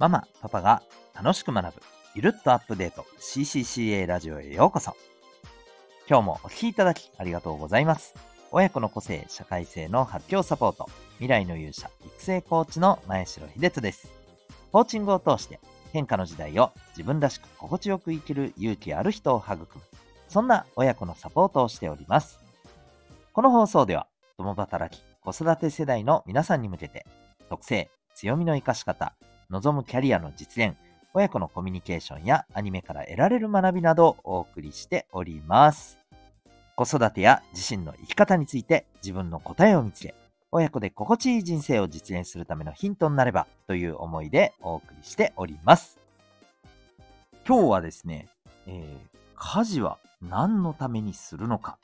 ママ、パパが楽しく学ぶ、ゆるっとアップデート CCCA ラジオへようこそ。今日もお聴きいただきありがとうございます。親子の個性、社会性の発狂サポート、未来の勇者、育成コーチの前城秀人です。コーチングを通して変化の時代を自分らしく心地よく生きる勇気ある人を育む、そんな親子のサポートをしております。この放送では、共働き、子育て世代の皆さんに向けて、特性、強みの活かし方、望むキャリアの実現、親子のコミュニケーションやアニメから得られる学びなどをお送りしております。子育てや自身の生き方について自分の答えを見つけ、親子で心地いい人生を実現するためのヒントになればという思いでお送りしております。今日はですね、えー、家事は何のためにするのか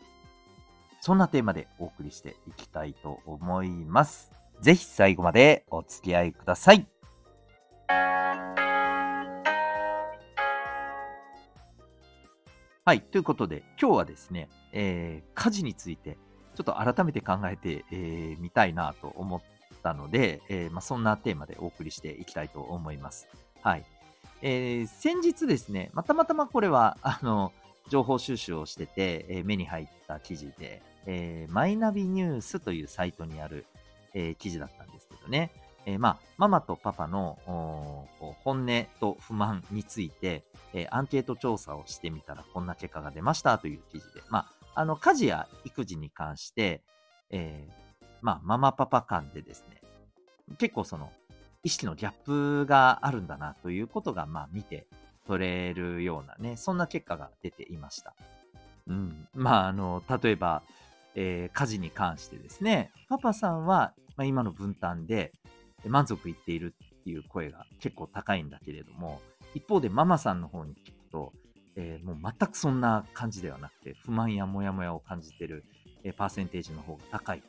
そんなテーマでお送りしていきたいと思います。ぜひ最後までお付き合いください。はい。ということで、今日はですね、えー、家事について、ちょっと改めて考えてみ、えー、たいなと思ったので、えー、まあ、そんなテーマでお送りしていきたいと思います。はい。えー、先日ですね、またまたまこれは、あの、情報収集をしてて、え目に入った記事で、えマイナビニュースというサイトにある、え記事だったんですけどね、えー、まあ、ママとパパの本音と不満について、えー、アンケート調査をしてみたらこんな結果が出ましたという記事で、まあ、あの、家事や育児に関して、えー、まあ、ママパパ間でですね、結構その、意識のギャップがあるんだなということが、まあ、見て取れるようなね、そんな結果が出ていました。うん。まあ、あの、例えば、えー、家事に関してですね、パパさんは、まあ、今の分担で、満足いっているっていう声が結構高いんだけれども、一方でママさんの方に聞くと、えー、もう全くそんな感じではなくて、不満やモヤモヤを感じてる、えー、パーセンテージの方が高い。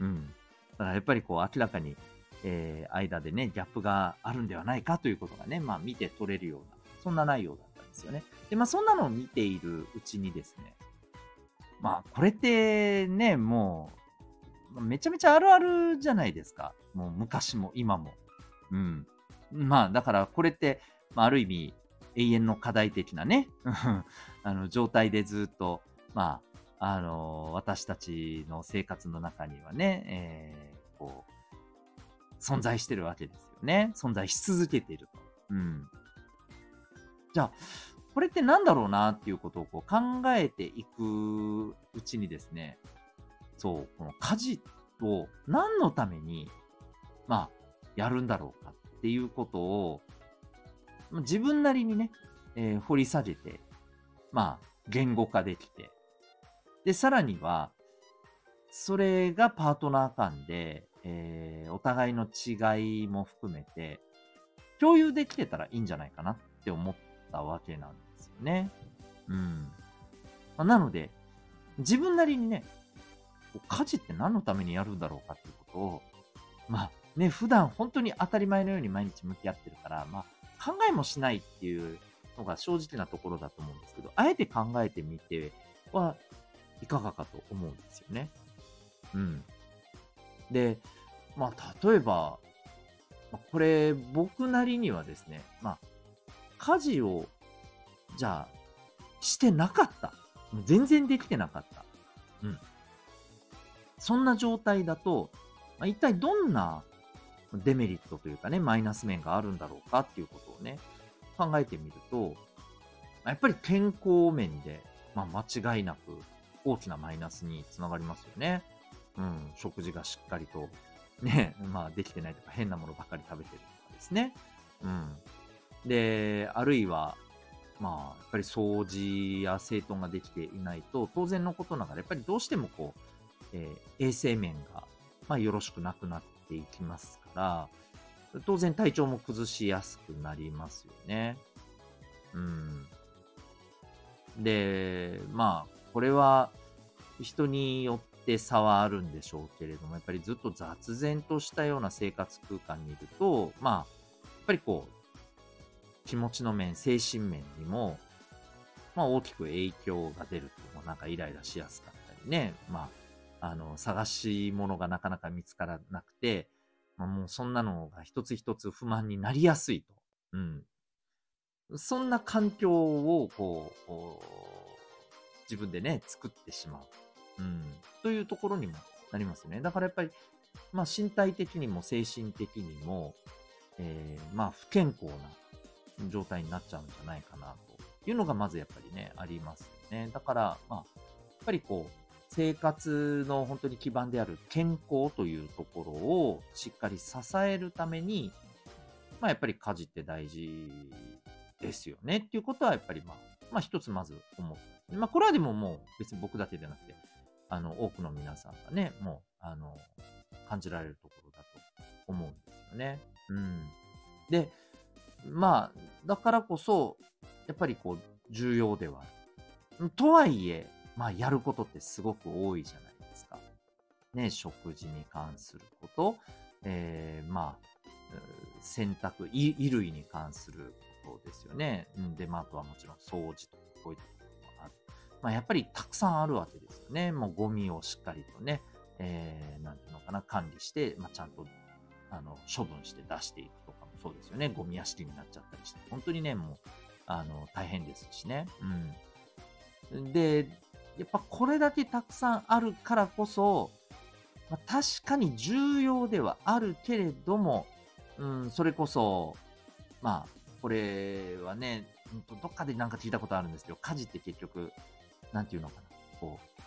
うん。だからやっぱりこう明らかに、えー、間でね、ギャップがあるんではないかということがね、まあ見て取れるような、そんな内容だったんですよね。で、まあそんなのを見ているうちにですね、まあこれってね、もうめちゃめちゃあるあるじゃないですか。もう昔も今も。うん。まあ、だからこれって、まあ、ある意味、永遠の課題的なね、あの状態でずっと、まあ、あの私たちの生活の中にはね、えー、こう、存在してるわけですよね。存在し続けていると。うん。じゃあ、これって何だろうなっていうことをこう考えていくうちにですね、そう、この家事を何のために、まあ、やるんだろうかっていうことを、自分なりにね、えー、掘り下げて、まあ、言語化できて、で、さらには、それがパートナー間で、えー、お互いの違いも含めて、共有できてたらいいんじゃないかなって思ったわけなんですよね。うん。まあ、なので、自分なりにね、家事って何のためにやるんだろうかっていうことを、まあね、普段本当に当たり前のように毎日向き合ってるから、まあ考えもしないっていうのが正直なところだと思うんですけど、あえて考えてみてはいかがかと思うんですよね。うん。で、まあ例えば、これ僕なりにはですね、まあ家事をじゃあしてなかった。全然できてなかった。うん。そんな状態だと、まあ、一体どんなデメリットというかね、マイナス面があるんだろうかっていうことをね、考えてみると、やっぱり健康面で、まあ、間違いなく大きなマイナスにつながりますよね。うん、食事がしっかりと、ね、まあ、できてないとか変なものばかり食べてるとかですね。うん。で、あるいは、まあ、やっぱり掃除や整頓ができていないと、当然のことながら、やっぱりどうしてもこう、えー、衛生面が、まあ、よろしくなくなっていきますから、当然体調も崩しやすくなりますよね。うん。で、まあ、これは人によって差はあるんでしょうけれども、やっぱりずっと雑然としたような生活空間にいると、まあ、やっぱりこう、気持ちの面、精神面にも、まあ大きく影響が出ると、なんかイライラしやすかったりね、まああの、探し物がなかなか見つからなくて、まあ、もうそんなのが一つ一つ不満になりやすいと。うん。そんな環境をこう、こう自分でね、作ってしまう。うん。というところにもなりますね。だからやっぱり、まあ身体的にも精神的にも、えー、まあ不健康な状態になっちゃうんじゃないかなというのがまずやっぱりね、ありますよね。だから、まあ、やっぱりこう、生活の本当に基盤である健康というところをしっかり支えるために、まあやっぱり家事って大事ですよねっていうことはやっぱりまあ、まあ一つまず思った。まあこれはでももう別に僕だけでなくて、あの多くの皆さんがね、もうあの感じられるところだと思うんですよね。うん。で、まあ、だからこそ、やっぱりこう、重要ではある。とはいえ、まあ、やることってすごく多いじゃないですか。ね、食事に関すること、えー、まあ、洗濯、衣類に関することですよね。で、まあ、あとはもちろん掃除とか、こういったこともある。まあ、やっぱりたくさんあるわけですよね。もうゴミをしっかりとね、えー、なんていうのかな、管理して、まあ、ちゃんと、あの、処分して出していくとかもそうですよね。ゴミ屋敷になっちゃったりして。本当にね、もう、あの、大変ですしね。うん。で、やっぱこれだけたくさんあるからこそ、まあ、確かに重要ではあるけれども、うん、それこそ、まあ、これはね、どっかでなんか聞いたことあるんですけど、家事って結局、なんていうのかな、こう、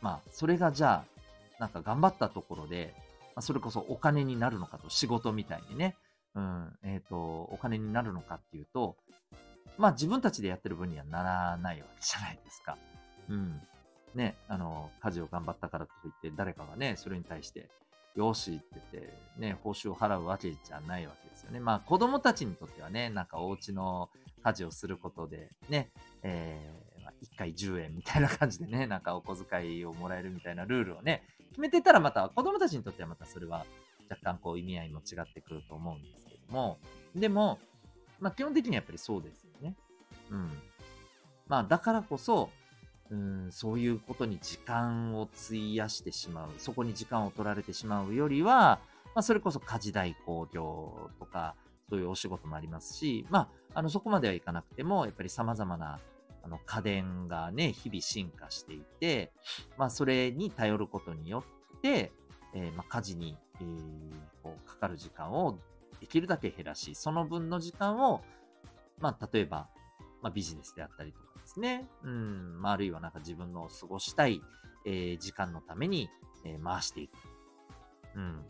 まあ、それがじゃあ、なんか頑張ったところで、まあ、それこそお金になるのかと、仕事みたいにね、うん、えっ、ー、と、お金になるのかっていうと、まあ自分たちでやってる分にはならないわけじゃないですか。うん。ね、あの、家事を頑張ったからといって、誰かがね、それに対して、よしって言って、ね、報酬を払うわけじゃないわけですよね。まあ、子供たちにとってはね、なんかお家の家事をすることで、ね、えー、まあ、1回10円みたいな感じでね、なんかお小遣いをもらえるみたいなルールをね、決めてたらまた、子供たちにとってはまたそれは若干こう意味合いも違ってくると思うんですけども、でも、まあ基本的にはやっぱりそうですよね。うん。まあだからこそ、うん、そういうことに時間を費やしてしまう、そこに時間を取られてしまうよりは、まあ、それこそ家事代行業とか、そういうお仕事もありますし、まあ、あの、そこまではいかなくても、やっぱり様々な、あの、家電がね、日々進化していて、まあ、それに頼ることによって、えー、まあ、家事に、えー、こう、かかる時間をできるだけ減らし、その分の時間を、まあ、例えば、まあ、ビジネスであったりとかですね。うん、まあ、るいはなんか自分の過ごしたい、えー、時間のために、えー、回していく。うん。ま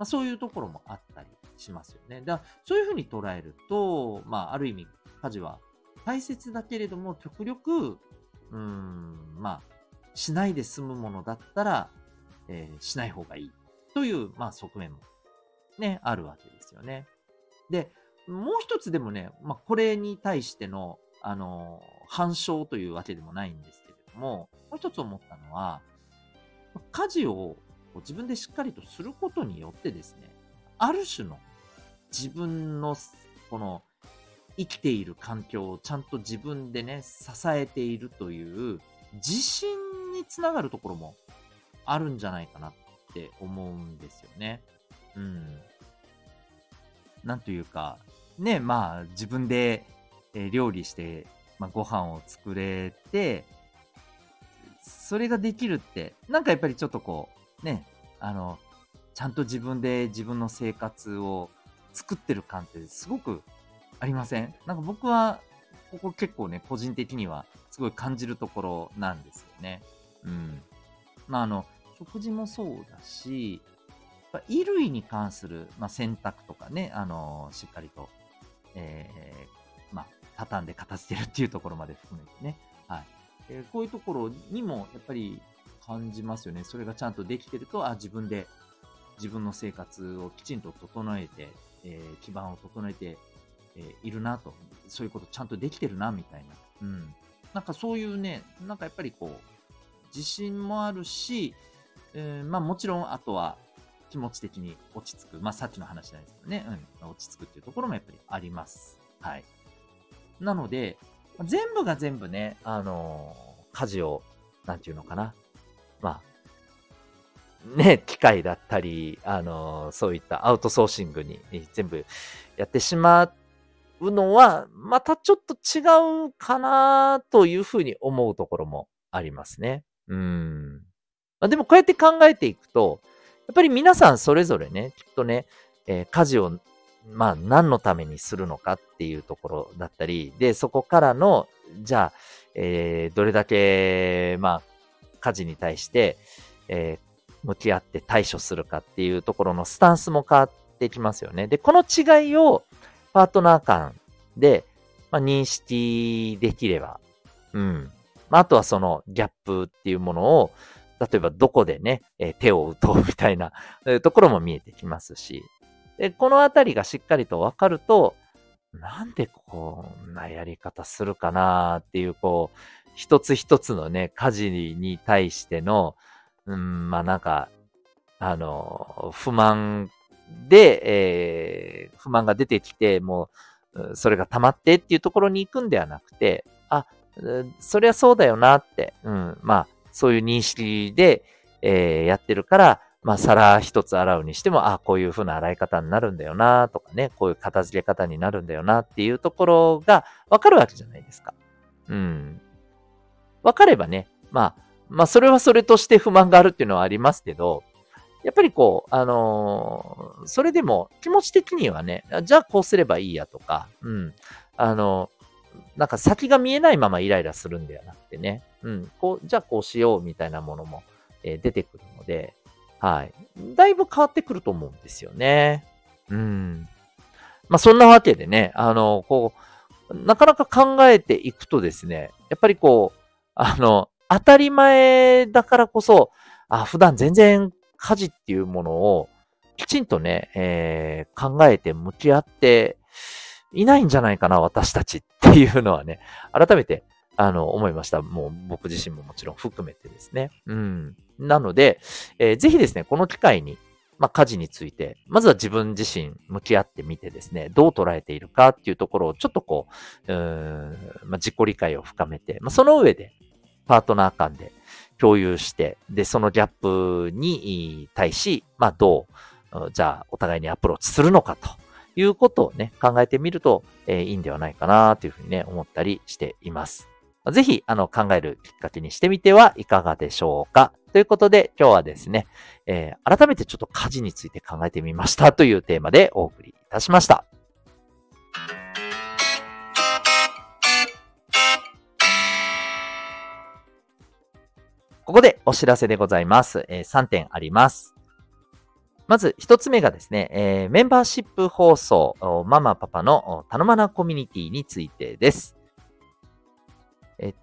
あ、そういうところもあったりしますよね。だからそういうふうに捉えると、まあ、ある意味、家事は大切だけれども、極力、うん、まあ、しないで済むものだったら、えー、しない方がいい。という、まあ、側面も、ね、あるわけですよね。で、もう一つでもね、まあ、これに対しての、あの、反証というわけでもないんですけれども、もう一つ思ったのは、家事を自分でしっかりとすることによってですね、ある種の自分のこの生きている環境をちゃんと自分でね、支えているという自信につながるところもあるんじゃないかなって思うんですよね。うん。なんというか、ね、まあ自分でえ、料理して、まあ、ご飯を作れて、それができるって、なんかやっぱりちょっとこう、ね、あの、ちゃんと自分で自分の生活を作ってる感ってすごくありません？なんか僕は、ここ結構ね、個人的にはすごい感じるところなんですよね。うん。まああの、食事もそうだし、衣類に関する、まあ、洗濯とかね、あの、しっかりと、えー、畳んで片付けるっていうところまで含めてね。はい。え、こういうところにもやっぱり感じますよね。それがちゃんとできてると、あ、自分で自分の生活をきちんと整えて、えー、基盤を整えて、えー、いるなと。そういうことちゃんとできてるな、みたいな。うん。なんかそういうね、なんかやっぱりこう、自信もあるし、えー、まあもちろん、あとは気持ち的に落ち着く。まあさっきの話じゃなんですけどね、うん、落ち着くっていうところもやっぱりあります。はい。なので、全部が全部ね、あのー、家事を、なんていうのかな。まあ、ね、機械だったり、あの、そういったアウトソーシングに全部やってしまうのは、またちょっと違うかなというふうに思うところもありますね。うん。ま、でもこうやって考えていくと、やっぱり皆さんそれぞれね、きっとね、えー、家事を、まあ何のためにするのかっていうところだったり、で、そこからの、じゃあ、えー、どれだけ、まあ、家事に対して、えー、向き合って対処するかっていうところのスタンスも変わってきますよね。で、この違いをパートナー間で、まあ、認識できれば、うん。まあ、あとはそのギャップっていうものを、例えばどこでね、えー、手を打とうみたいなところも見えてきますし、で、このあたりがしっかりとわかると、なんでこんなやり方するかなっていう、こう、一つ一つのね、家事に対しての、うん、まあなんか、あの、不満で、えー、不満が出てきて、もう、それが溜まってっていうところに行くんではなくて、あ、そりゃそうだよなって、うん、まあ、そういう認識で、えー、やってるから、まあ、皿一つ洗うにしても、あ、こういう風な洗い方になるんだよな、とかね、こういう片付け方になるんだよなっていうところがわかるわけじゃないですか。うん。わかればね、まあ、まあ、それはそれとして不満があるっていうのはありますけど、やっぱりこう、あのー、それでも気持ち的にはね、じゃあこうすればいいやとか、うん。あのなんか先が見えないままイライラするんではなくてね、うん。こう、じゃあこうしようみたいなものも、えー、出てくるので、はい。だいぶ変わってくると思うんですよね。うん。まあ、そんなわけでね、あの、こう、なかなか考えていくとですね、やっぱりこう、あの、当たり前だからこそ、あ、普段全然家事っていうものをきちんとね、えー、考えて向き合っていないんじゃないかな、私たちっていうのはね、改めてあの、思いました。もう僕自身ももちろん含めてですね。うん。なので、えー、ぜひですね、この機会に、まあ、家事について、まずは自分自身向き合ってみてですね、どう捉えているかっていうところをちょっとこう、うんまあ、自己理解を深めて、まあ、その上で、パートナー間で共有して、で、そのギャップに対し、まあ、どう、じゃあ、お互いにアプローチするのかということをね、考えてみると、えー、いいんではないかなというふうにね、思ったりしています。ぜひ、あの、考えるきっかけにしてみてはいかがでしょうか？ということで、今日はですね、えー、改めてちょっと家事について考えてみましたというテーマでお送りいたしました。ここでお知らせでございます。えー、3点あります。まず一つ目がですね、えー、メンバーシップ放送、ママパパの頼まなコミュニティについてです。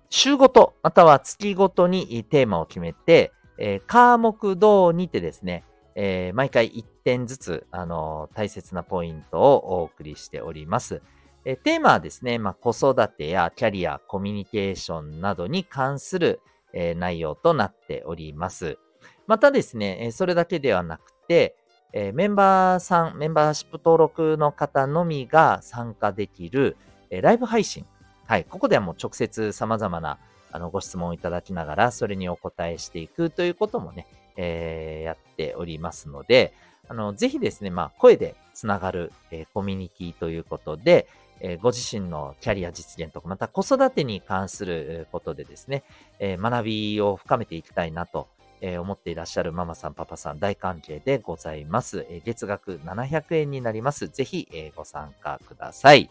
週ごと、または月ごとにテーマを決めて、えー、科目堂にてですね、えー、毎回1点ずつ、あのー、大切なポイントをお送りしております。えー、テーマはですね、まあ、子育てやキャリア、コミュニケーションなどに関する、え内容となっております。またですね、えそれだけではなくて、えメンバーさん、メンバーシップ登録の方のみが参加できる、えライブ配信はい。ここではもう直接様々なあのご質問をいただきながら、それにお答えしていくということもね、えー、やっておりますので、あの、ぜひですね、まあ、声でつながる、えー、コミュニティということで、えー、ご自身のキャリア実現とか、また子育てに関することでですね、えー、学びを深めていきたいなと、えー、思っていらっしゃるママさん、パパさん、大関係でございます。えー、月額700円になります。ぜひ、えー、ご参加ください。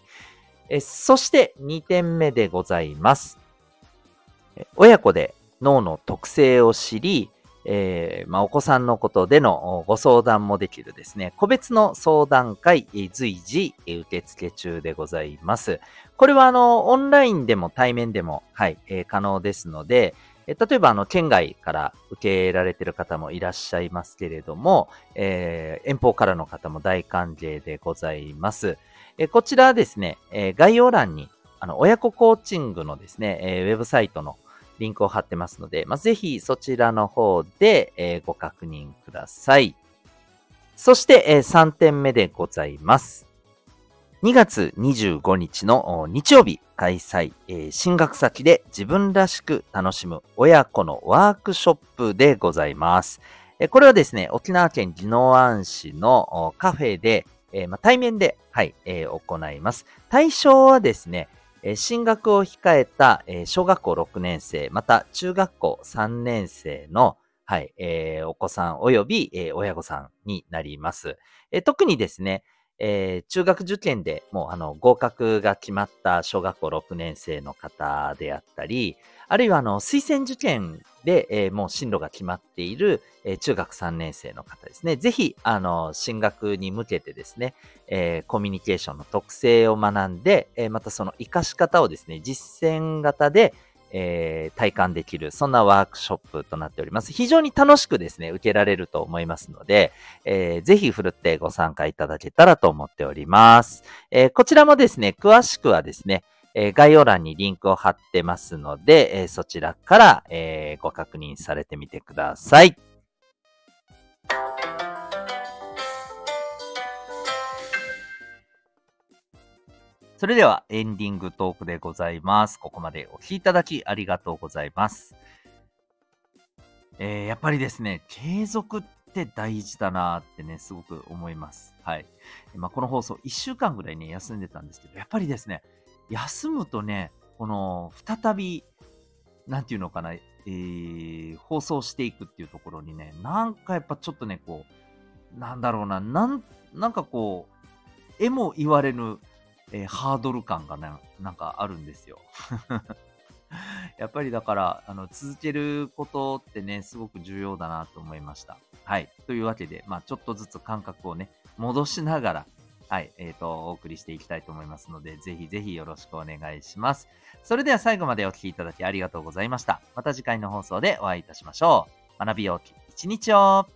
えそして2点目でございます。親子で脳の特性を知り、えー、まあ、お子さんのことでのご相談もできるですね、個別の相談会、随時受付中でございます。これはあの、オンラインでも対面でも、はい、えー、可能ですので、え例えば、あの、県外から受けられている方もいらっしゃいますけれども、え、遠方からの方も大歓迎でございます。えこちらですね、え概要欄に、あの、親子コーチングのですね、えウェブサイトのリンクを貼ってますので、まあ、ぜひそちらの方で、えご確認ください。そして、え3点目でございます。2月25日の日曜日開催、えー、進学先で自分らしく楽しむ親子のワークショップでございます。えこれはですね、沖縄県宜野湾市のカフェで、えー、まあ、対面で、はい、えー、行います。対象はですね、え進学を控えた、え小学校6年生、また中学校3年生の、はい、えー、お子さん及び、え親御さんになります。え特にですね、えー、中学受験でもうあの合格が決まった小学校6年生の方であったり、あるいはあの推薦受験で、えー、もう進路が決まっている、えー、中学3年生の方ですね。ぜひ、あの、進学に向けてですね、えコミュニケーションの特性を学んで、えまたその活かし方をですね、実践型で、えー、体感できる、そんなワークショップとなっております。非常に楽しくですね、受けられると思いますので、えー、ぜひ振るってご参加いただけたらと思っております。えー、こちらもですね、詳しくはですね、え概要欄にリンクを貼ってますので、えそちらから、えご確認されてみてください。それではエンディングトークでございます。ここまでお聴きいただきありがとうございます。えー、やっぱりですね、継続って大事だなってね、すごく思います。はい。まあ、この放送1週間ぐらいね、休んでたんですけど、やっぱりですね、休むとね、この、再び、なんていうのかな、えー、放送していくっていうところにね、なんかやっぱちょっとね、こう、なんだろうな、なん、なんかこう、えも言われぬえー、ハードル感がななんかあるんですよ。やっぱりだから、あの、続けることってね、すごく重要だなと思いました。はい。というわけで、まあ、ちょっとずつ感覚をね、戻しながら、はい、えっ、ー、と、お送りしていきたいと思いますので、ぜひぜひよろしくお願いします。それでは最後までお聴きいただきありがとうございました。また次回の放送でお会いいたしましょう。学びようき一日を